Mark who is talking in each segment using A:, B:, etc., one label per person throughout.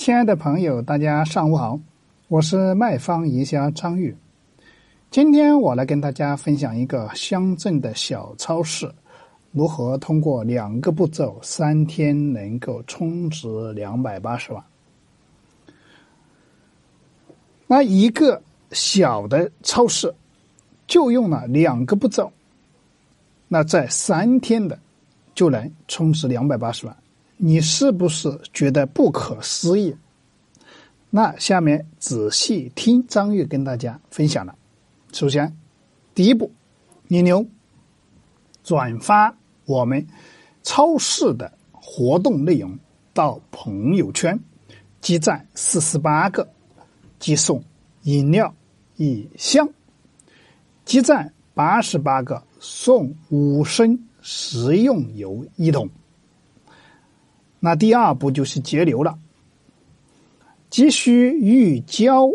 A: 亲爱的朋友，大家上午好，我是卖方营销张玉。今天我来跟大家分享一个乡镇的小超市如何通过两个步骤，三天能够充值两百八十万。那一个小的超市就用了两个步骤，那在三天的就能充值两百八十万。你是不是觉得不可思议？那下面仔细听张玉跟大家分享了。首先，第一步，引流，转发我们超市的活动内容到朋友圈，积赞四十八个，即送饮料一箱；积赞八十八个，送五升食用油一桶。那第二步就是节流了，急需预交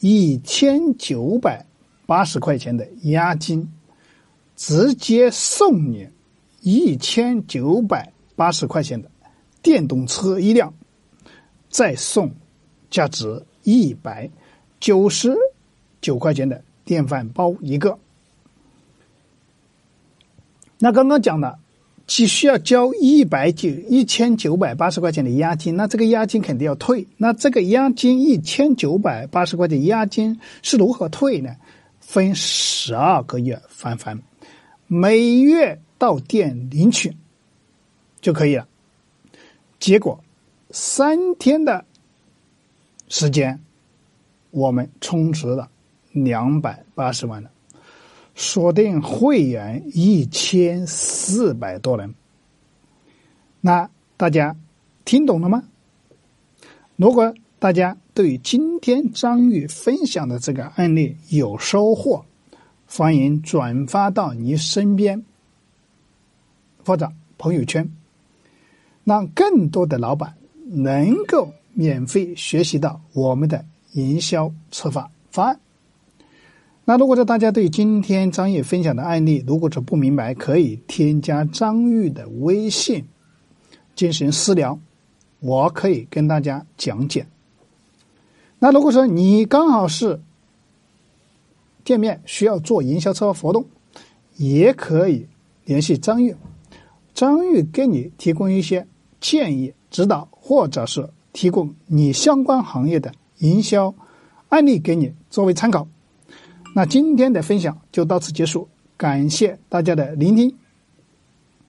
A: 一千九百八十块钱的押金，直接送你一千九百八十块钱的电动车一辆，再送价值一百九十九块钱的电饭煲一个。那刚刚讲的。只需要交一百九一千九百八十块钱的押金，那这个押金肯定要退。那这个押金一千九百八十块钱押金是如何退呢？分十二个月返还，每月到店领取就可以了。结果三天的时间，我们充值了两百八十万了。锁定会员一千四百多人，那大家听懂了吗？如果大家对今天张玉分享的这个案例有收获，欢迎转发到你身边或者朋友圈，让更多的老板能够免费学习到我们的营销策划方案。那如果说大家对今天张玉分享的案例，如果说不明白，可以添加张玉的微信进行私聊，我可以跟大家讲解。那如果说你刚好是店面需要做营销策划活动，也可以联系张玉，张玉给你提供一些建议指导，或者是提供你相关行业的营销案例给你作为参考。那今天的分享就到此结束，感谢大家的聆听。